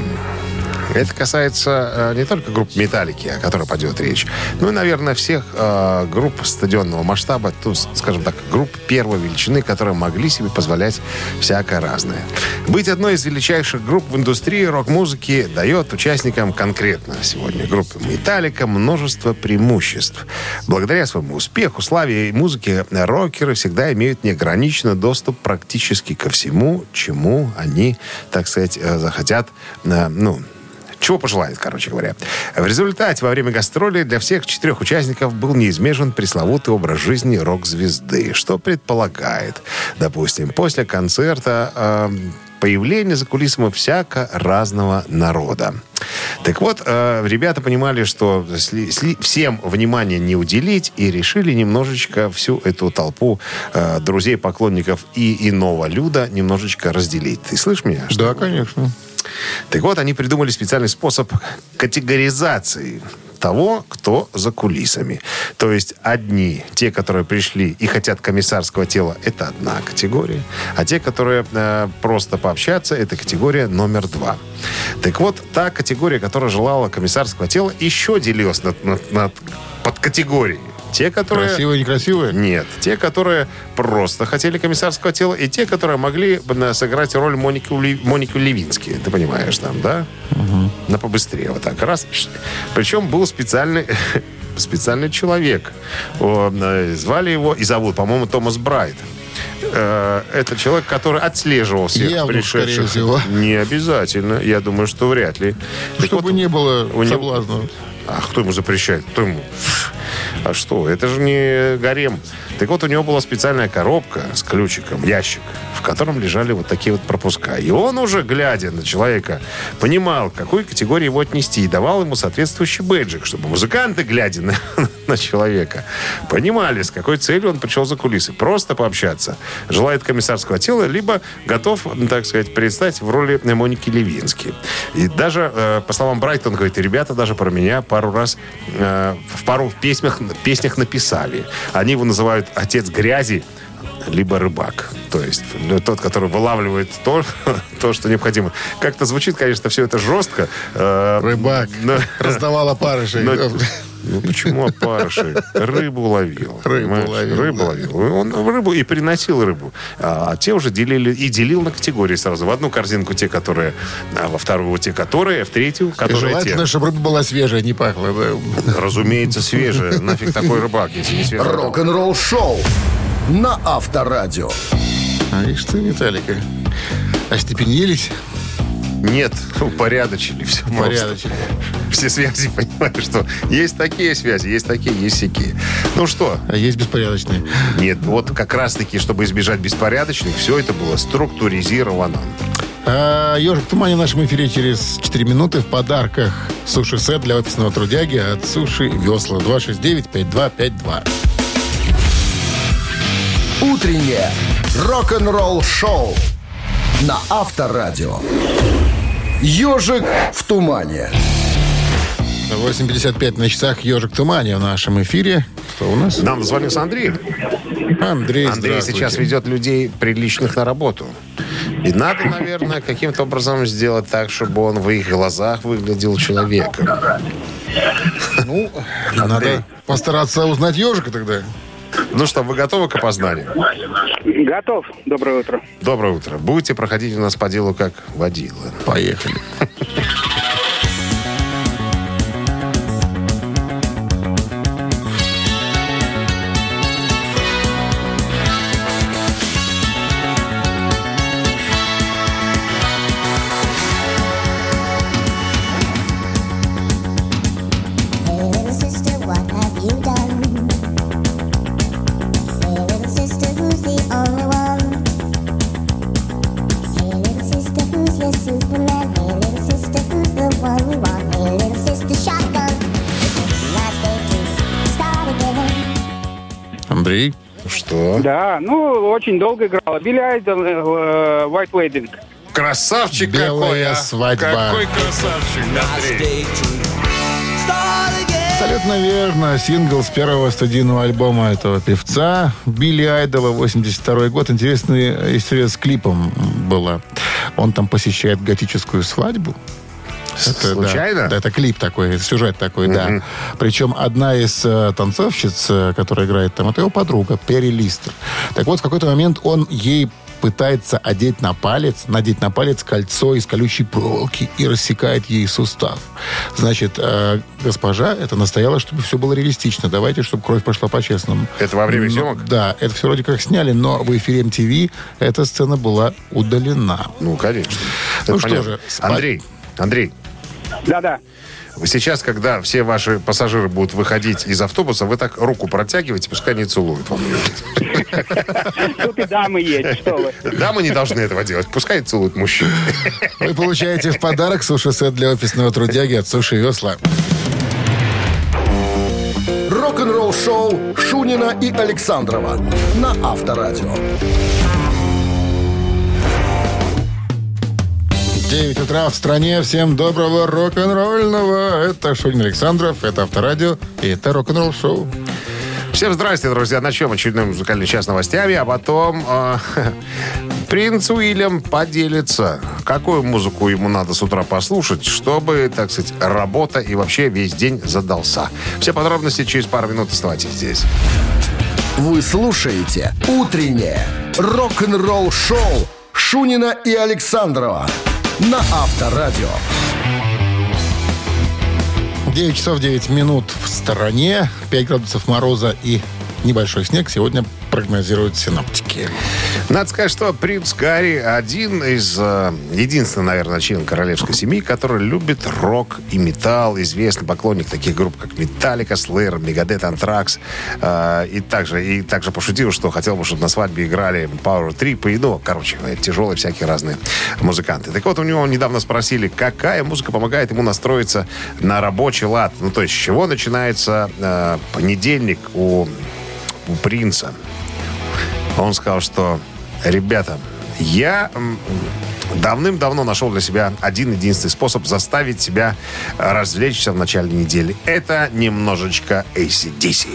Это касается э, не только групп «Металлики», о которой пойдет речь, но и, наверное, всех э, групп стадионного масштаба, то, скажем так, групп первой величины, которые могли себе позволять всякое разное. Быть одной из величайших групп в индустрии рок-музыки дает участникам конкретно сегодня группы «Металлика» множество преимуществ. Благодаря своему успеху, славе и музыке рокеры всегда имеют неограниченный доступ практически ко всему, чему они, так сказать, э, захотят, э, ну, чего пожелает, короче говоря. В результате, во время гастролей для всех четырех участников был неизбежен пресловутый образ жизни рок-звезды, что предполагает, допустим, после концерта э, появление за кулисами всяко разного народа. Так вот, э, ребята понимали, что сли- сли- всем внимания не уделить, и решили немножечко всю эту толпу э, друзей, поклонников и иного люда немножечко разделить. Ты слышишь меня? Что Да, конечно. Так вот, они придумали специальный способ категоризации того, кто за кулисами. То есть одни, те, которые пришли и хотят комиссарского тела, это одна категория. А те, которые э, просто пообщаться, это категория номер два. Так вот, та категория, которая желала комиссарского тела, еще делилась на, на, на подкатегории. Те, которые... Красивые, некрасивые? Нет, те, которые просто хотели комиссарского тела, и те, которые могли сыграть роль Моники, Ули- Моники Левински. Ты понимаешь, там, да? На побыстрее вот так. Раз. Причем был специальный [laughs] специальный человек. Э, звали его и зовут, по-моему, Томас Брайт. Э, Это человек, который отслеживал всех Явно, пришедших. Не обязательно. Я думаю, что вряд ли. Чтобы вот, не было у него-. А кто ему запрещает? Кто ему? А что? Это же не гарем. Так вот, у него была специальная коробка с ключиком, ящик, в котором лежали вот такие вот пропуска. И он уже, глядя на человека, понимал, к какой категории его отнести, и давал ему соответствующий бейджик, чтобы музыканты, глядя на, на человека, понимали, с какой целью он пришел за кулисы. Просто пообщаться. Желает комиссарского тела, либо готов, так сказать, предстать в роли Моники Левински. И даже, э, по словам Брайта, он говорит, ребята даже про меня пару раз э, в пару песнях, песнях написали. Они его называют «отец грязи», либо рыбак. То есть ну, тот, который вылавливает то, [laughs] то что необходимо. Как-то звучит, конечно, все это жестко. э, Рыбак. но- Раздавал опарышей. но- ну почему опарыши? Рыбу ловил. Рыбу понимаешь? ловил, Рыбу да. ловил. Он рыбу и приносил рыбу. А, те уже делили и делил на категории сразу. В одну корзинку те, которые, а во вторую те, которые, в третью, И которые желательно, те. чтобы рыба была свежая, не пахла. да. Разумеется, свежая. Нафиг такой рыбак, если не свежий. Рок-н-ролл шоу на Авторадио. А видишь ты, Виталика, остепенились, Нет, упорядочили все. порядочно. Все связи, [laughs] понимаешь, что есть такие связи, есть такие, есть всякие. Ну что, А есть беспорядочные. нет, вот как раз-таки, чтобы избежать беспорядочных, все это было структуризировано. А, «Ежик в тумане» в нашем эфире через 4 минуты. В подарках суши-сет для офисного трудяги от «Суши Весла» 269-5252. Утреннее рок-н-ролл шоу на Авторадио. Ежик в тумане. 8.55 на часах «Ежик в тумане» в нашем эфире. Кто у нас? Нам звонился Андрей. Андрей, Андрей сейчас ведет людей приличных на работу. И надо, наверное, каким-то образом сделать так, чтобы он в их глазах выглядел человеком. Ну, надо постараться узнать ежика тогда. Ну что, вы готовы к опознанию? Готов. Доброе утро. Доброе утро. Будете проходить у нас по делу как водила. Поехали. Да, ну, очень долго играла. Билли Айдол, э, э, White Wedding. Красавчик Белая какой, а. свадьба. Какой красавчик, Андрей. Абсолютно верно. Сингл с первого студийного альбома этого певца Билли Айдола, 82 год. Интересная история с клипом была. Он там посещает готическую свадьбу. Это, Случайно? Да, это клип такой, сюжет такой, да. Причем одна из э, танцовщиц, э, которая играет там, это его подруга, Перри Листер. Так вот, в какой-то момент он ей пытается одеть на палец, надеть на палец кольцо из колючей проволоки и рассекает ей сустав. Значит, э, госпожа это настояла, чтобы все было реалистично. Давайте, чтобы кровь пошла по-честному. Это во время Но- съемок? Да, это все вроде как сняли, но в эфире MTV эта сцена была удалена. Ну, конечно. Ну Это что понятно. же, спа- Андрей, Андрей, Да-да. сейчас, когда все ваши пассажиры будут выходить из автобуса, вы так руку протягиваете, пускай не целуют вам. Тут и дамы есть, что вы. Дамы не должны этого делать, пускай целуют мужчин. Вы получаете в подарок суши-сет для офисного трудяги от Суши Весла. Рок-н-ролл шоу Шунина и Александрова на Авторадио. 9 утра в стране. Всем доброго рок-н-ролльного. Это Шунин Александров, это Авторадио и это рок-н-ролл шоу. Всем здрасте, друзья. Начнем очередной музыкальный час новостями, а потом э, [laughs] принц Уильям поделится, какую музыку ему надо с утра послушать, чтобы, так сказать, работа и вообще весь день задался. Все подробности через пару минут. Оставайтесь здесь. Вы слушаете «Утреннее рок-н-ролл-шоу» Шунина и Александрова на Авторадио. 9 часов 9 минут в стороне. 5 градусов мороза и небольшой снег сегодня прогнозируют синоптики. Надо сказать, что принц Гарри один из, э, единственный, наверное, член королевской семьи, который любит рок и металл, известный поклонник таких групп, как Металлика, Slayer, Megadeth, Anthrax. и, также, и также пошутил, что хотел бы, чтобы на свадьбе играли Power Trip и, ну, короче, тяжелые всякие разные музыканты. Так вот, у него недавно спросили, какая музыка помогает ему настроиться на рабочий лад. Ну, то есть, с чего начинается э, понедельник у, у принца. Он сказал, что, ребята, я давным-давно нашел для себя один единственный способ заставить себя развлечься в начале недели. Это немножечко ACDC.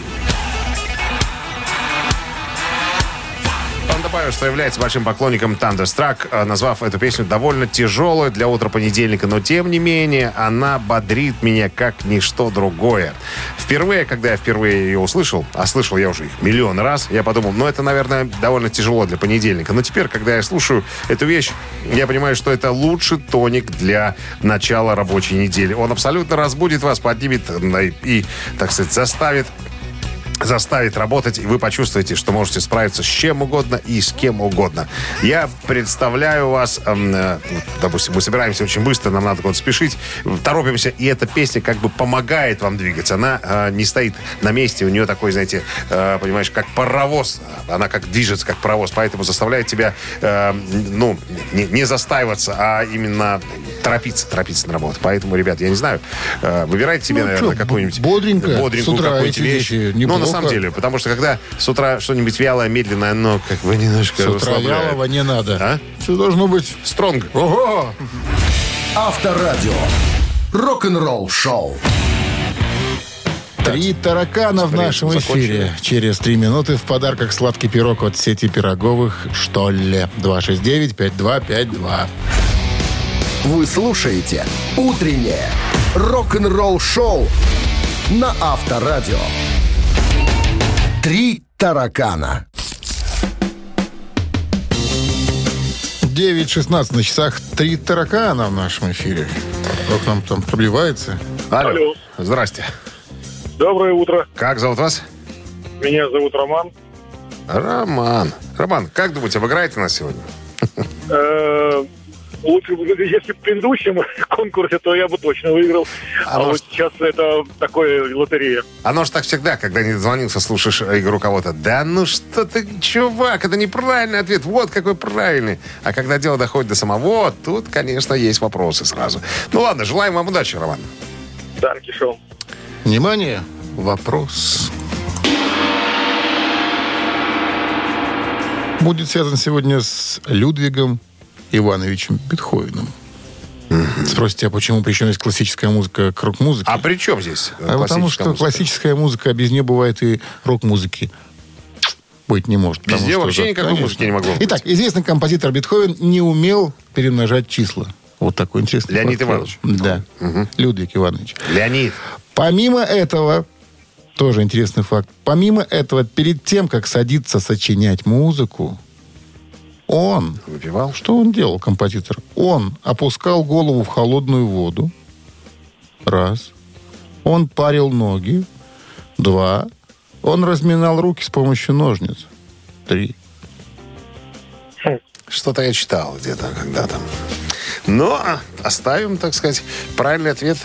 Добавил, что является большим поклонником Thunderstruck, э, назвав эту песню довольно тяжелой для утра понедельника, но тем не менее она бодрит меня как ничто другое. Впервые, когда я впервые ее услышал, а слышал я уже их миллион раз, я подумал, ну это, наверное, довольно тяжело для понедельника. Но теперь, когда я слушаю эту вещь, я понимаю, что это лучший тоник для начала рабочей недели. Он абсолютно разбудит вас, поднимет э, и, так сказать, заставит заставит работать, и вы почувствуете, что можете справиться с чем угодно и с кем угодно. Я представляю вас, эм, э, допустим, мы собираемся очень быстро, нам надо куда-то спешить, торопимся, и эта песня как бы помогает вам двигаться. Она э, не стоит на месте, у нее такой, знаете, э, понимаешь, как паровоз. Она как движется, как паровоз, поэтому заставляет тебя, э, ну, не, не застаиваться, а именно торопиться, торопиться на работу. Поэтому, ребят, я не знаю, э, выбирайте себе, Ну, наверное, какую-нибудь бодренькую утра какую-нибудь вещь. вещи Ну, на самом деле, потому что когда с утра что-нибудь вялое, медленное, оно как бы немножко С утра расслабляет. вялого не надо. А? Все должно быть... Стронг. Ого! Авторадио. Рок-н-ролл шоу. Три таракана в нашем закончили. эфире. Через три минуты в подарках сладкий пирог от сети пироговых «Что ли?» 269-5252. Вы слушаете «Утреннее рок-н-ролл шоу» на Авторадио. Три таракана. 9.16 на часах. Три таракана в нашем эфире. Кто к нам там пробивается? Алло. Алло. Здрасте. Доброе утро. Как зовут вас? Меня зовут Роман. Роман. Роман, как думаете, обыграете нас сегодня? Лучше, [laughs] если в предыдущем [laughs] конкурсе, то я бы точно выиграл. А, А вот сейчас это такое лотерея. Оно ж так всегда, когда не дозвонился, слушаешь игру кого-то. Да ну что ты, чувак, это неправильный ответ. Вот какой правильный. А когда дело доходит до самого, тут, конечно, есть вопросы сразу. Ну ладно, желаем вам удачи, Роман. Данки шоу. Внимание, вопрос. будет связан сегодня с Людвигом Ивановичем Бетховеном. Спросите, а почему причем классическая музыка к рок-музыке? А при чем здесь А потому что музыка? классическая музыка, а без нее бывает и рок-музыки. Быть не может. Без нее вообще да, никакой конечно. музыки не могло быть. Итак, известный композитор Бетховен не умел перемножать числа. Вот такой интересный Леонид факт. Иванович. Да. Людвиг Иванович. Леонид. Помимо этого, тоже интересный факт, помимо этого, перед тем, как садиться сочинять музыку, он, Выпивал? что он делал, композитор? Он опускал голову в холодную воду, раз. Он парил ноги, два. Он разминал руки с помощью ножниц, три. Что-то я читал где-то когда-то. Но оставим, так сказать, правильный ответ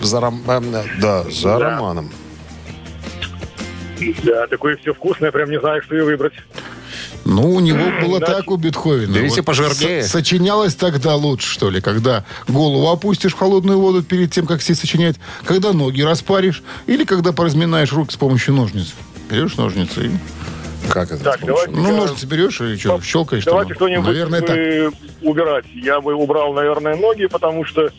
за, ром- э, да, за романом. Да, такое все вкусное, прям не знаю, что и выбрать. Ну, у него было так у Бетховена. Берите пожирнее. со- сочинялось тогда лучше, что ли, когда голову опустишь в холодную воду перед тем, как сесть сочинять, когда ноги распаришь, или когда поразминаешь руки с помощью ножниц. Берешь ножницы и... Как это? Так, давайте Ну, я- ножницы берешь и что, щелкаешь Давайте там? что-нибудь Наверное, так. э, убирать. Я бы убрал, наверное, ноги, потому что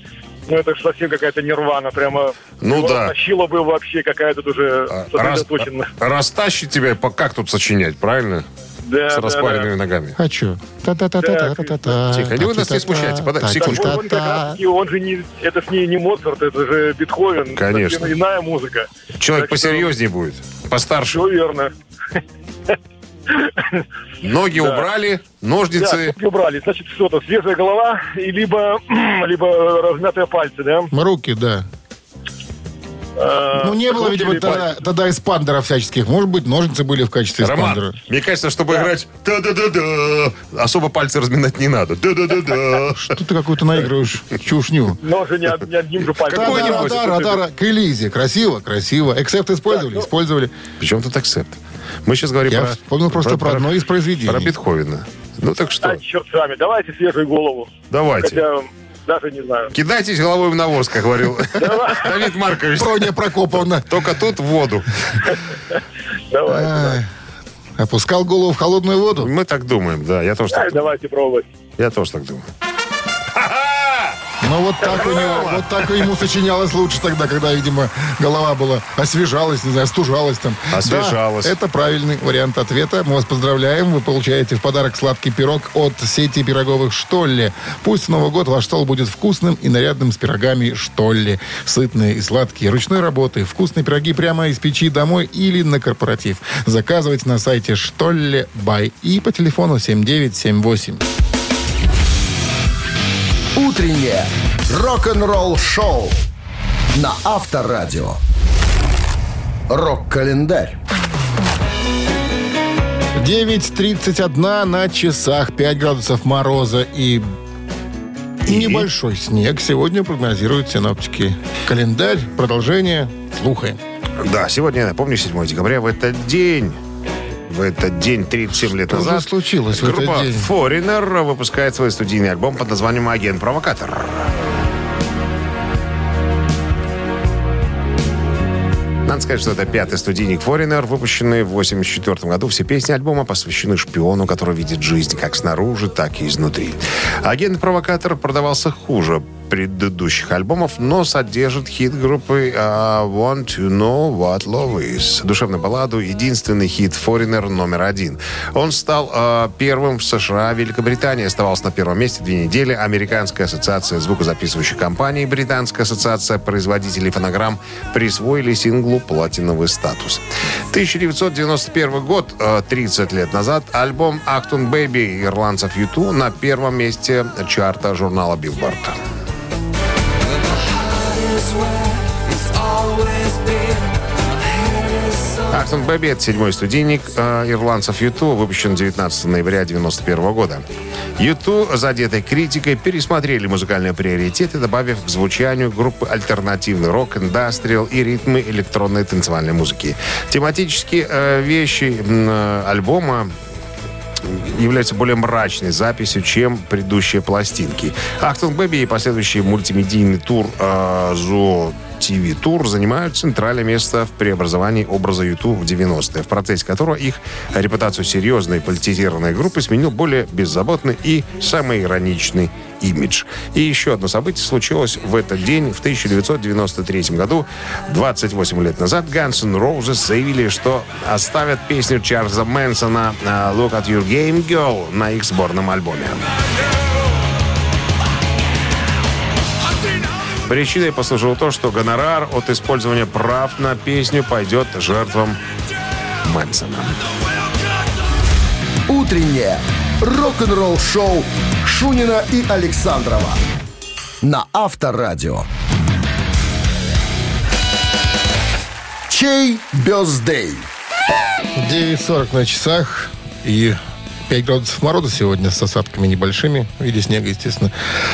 ну, это ж совсем какая-то нирвана. Прямо Ну его да. Тащила бы вообще какая-то уже А, Раз, сосредоточена. растащит тебя, по- как тут сочинять, правильно? Да, С да, распаренными да. ногами. А что? Та-та-та-та-та-та-та. Тихо, не вы нас не смущайте, Так секундочку. он, он как же не, это ж не, не Моцарт, это же Бетховен. Конечно. Совсем иная музыка. Человек посерьезнее будет, постарше. Все верно. Ноги Да. убрали, Да, ножницы. кнопки убрали. Значит, что-то свежая голова, и либо, [clears throat] либо размятые пальцы, да? Руки, да. А, Ну, не было, видимо, тогда, эспандеров всяческих. Может быть, ножницы были в качестве Роман, эспандера. мне кажется, чтобы играть да-да-да-да, особо пальцы разминать не надо. Да-да-да-да. [laughs] Что ты какую-то наигрываешь чушню? Но же не, од- не одним же пальцем. Какой-нибудь. К Элизе. Красиво, красиво. Accept использовали? Использовали. Причем тут акцепт? Мы сейчас говорим Я про... вспомнил просто про одно из произведений. Про Бетховена. Ну так что, А, черт с вами, давайте свежую голову. давайте. Хотя, даже не знаю. Кидайтесь головой в навоз, как говорил [laughs] Давид Маркович. Броня Прокоповна. Только тут в воду. Давайте. Ай, Опускал голову в холодную воду. Мы так думаем, да. Я тоже так думаю. давайте пробовать. Я тоже так думаю. Но вот так у него, вот так ему сочинялось лучше тогда, когда, видимо, голова была освежалась, не знаю, остужалась там. Освежалась. Да, это правильный вариант ответа. Мы вас поздравляем. Вы получаете в подарок сладкий пирог от сети пироговых «Штолле». Пусть в Новый год ваш стол будет вкусным и нарядным с пирогами «Штолле». Сытные и сладкие, ручной работы. Вкусные пироги прямо из печи домой или на корпоратив. Заказывайте на сайте «Штолле Бай» и по телефону 7978. Утреннее рок-н-ролл-шоу на Авторадио. Рок-календарь. 9.31 на часах, 5 градусов мороза и, небольшой снег сегодня прогнозируют синоптики. Календарь, продолжение, слухаем. Да, сегодня, я напомню, 7 декабря, в этот день, в этот день, 37 лет Что же назад, случилось в этот группа день? Foreigner выпускает свой студийный альбом под названием «Агент-провокатор». Надо сказать, что это пятый студийник Foreigner, выпущенный в 1984 году. Все песни альбома посвящены шпиону, который видит жизнь как снаружи, так и изнутри. Агент-провокатор продавался хуже предыдущих альбомов, но содержит хит группы uh, Want to Know What Love Is. Душевную балладу, единственный хит Foreigner номер один. Он стал э, первым в США, Великобритании оставался на первом месте две недели. Американская ассоциация звукозаписывающих компаний, Британская ассоциация производителей фонограмм присвоили синглу платиновый статус. 1991 год, э, 30 лет назад, альбом «Acton Baby» ирландцев YouTube на первом месте чарта журнала Billboard. Achtung Baby — это седьмой студийник э, ирландцев YouTube, выпущен 19 ноября 1991 года. YouTube, задетой критикой, пересмотрели музыкальные приоритеты, добавив к звучанию группы альтернативный рок, индастриал и ритмы электронной танцевальной музыки. Тематические э, вещи э, альбома являются более мрачной записью, чем предыдущие пластинки. Achtung Baby и последующий мультимедийный тур э, «Zoo TV Tour занимают центральное место в преобразовании образа YouTube в 90-е, в процессе которого их репутацию серьезной политизированной группы сменил более беззаботный и самоироничный имидж. И еще одно событие случилось в этот день, в 1993 году. 28 лет назад Guns N' Roses заявили, что оставят песню Чарльза Мэнсона э, «Look at your game, girl» на их сборном альбоме. Причиной послужило то, что гонорар от использования прав на песню пойдет жертвам Мэнсона. Утреннее рок-н-ролл-шоу Шунина и Александрова на Авторадио. Чей бездей? 9.40 на часах и 5 градусов мороза сегодня с осадками небольшими, в виде снега, естественно.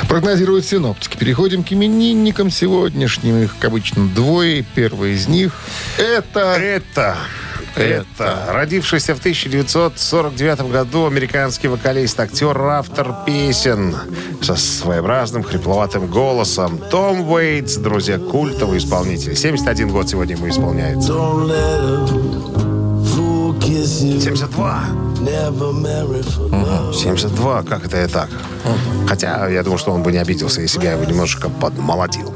Прогнозируют синоптики. Переходим к именинникам сегодняшним. Их, как обычно, двое. Первый из них это... Это... Это. Родившийся в 1949 году американский вокалист, актер, автор песен со своеобразным хрипловатым голосом Том Уэйтс, друзья, культовый исполнитель. 71 год сегодня ему исполняется. 72. 72, как это я так? Хотя, я думаю, что он бы не обиделся, если бы я его немножко подмолотил.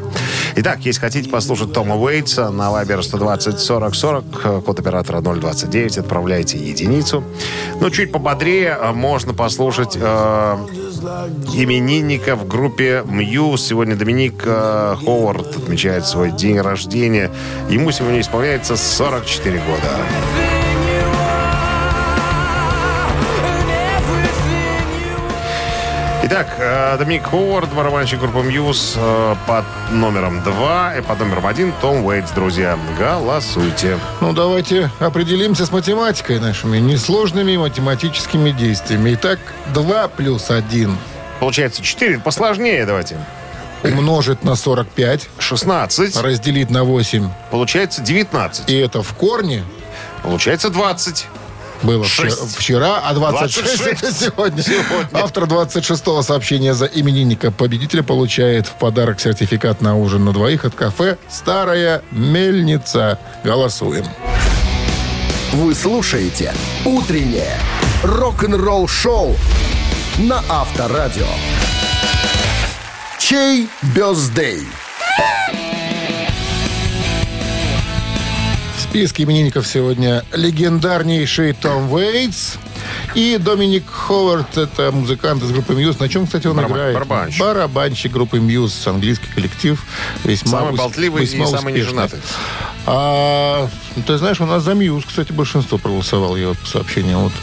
Итак, если хотите послушать Тома Уэйтса на Viber 120 40 40, код оператора 029, отправляйте единицу. Ну, чуть пободрее а, можно послушать э, именинника в группе Мьюз. Сегодня Доминик э, Ховард отмечает свой день рождения. Ему сегодня исполняется 44 года. Итак, э, Доминик Ховард, барабанщик группы Мьюз э, под номером 2 и под номером 1 Том Уэйтс, друзья. Голосуйте. Ну, давайте определимся с математикой нашими, несложными математическими действиями. Итак, 2 плюс 1 Получается 4. Посложнее давайте. умножить на 45, 16. разделить на 8. Получается 19. И это в корне Получается 20. Было вчера, вчера, а 26, 26 это сегодня. сегодня. Автор 26-го сообщения за именинника победителя получает в подарок сертификат на ужин на двоих от кафе «Старая мельница». Голосуем. Вы слушаете Утреннее рок-н-ролл-шоу на Авторадио. Чей бездей? Списке именинников сегодня легендарнейший Том Уэйтс и Доминик Ховард. Это музыкант из группы Muse. На чем, кстати, он Барабан- играет? барабанщик. Барабанщик группы Muse. Английский коллектив. Весьма Самый болтливый и весьма самый успешный. неженатый. А, ты знаешь, у нас за Muse, кстати, большинство проголосовало. Я вот по сообщениям вот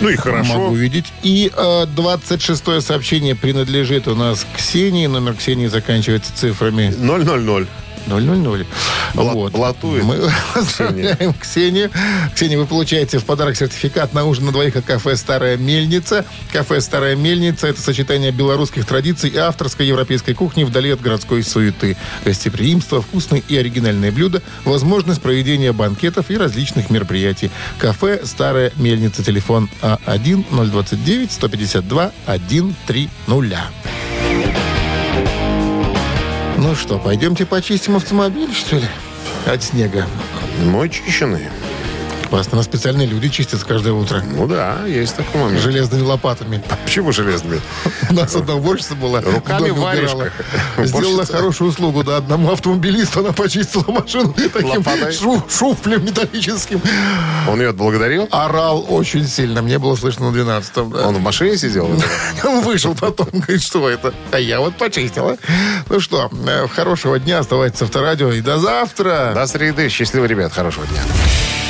Ну и хорошо. могу видеть. И э, 26-е сообщение принадлежит у нас Ксении. Номер Ксении заканчивается цифрами 0-0-0. 000. Бла- вот. блатует Мы поздравляем Ксению. Ксения, вы получаете в подарок сертификат на ужин на двоих от кафе «Старая мельница». Кафе «Старая мельница» — это сочетание белорусских традиций и авторской европейской кухни вдали от городской суеты. Гостеприимство, вкусные и оригинальные блюда, возможность проведения банкетов и различных мероприятий. Кафе «Старая мельница». Телефон А А1-029-152-130. Ну что, пойдемте почистим автомобиль, что ли? От снега. Мой чищенный. Вас на специальные люди чистят каждое утро. Ну да, есть такой момент. Железными лопатами. Почему железными? У нас одна уборщица была. Руками в доме в убирала. варежках. Сделала хорошую услугу, да, одному автомобилисту она почистила машину [laughs] таким шуфлем металлическим. Он ее отблагодарил? Орал очень сильно. Мне было слышно на 12-м. да. Он в машине сидел? [laughs] Он вышел потом, [laughs] говорит, что это? А я вот почистила. Ну что, э, хорошего дня, оставайтесь с авторадио и до завтра. До среды. Счастливо, ребят. Хорошего дня.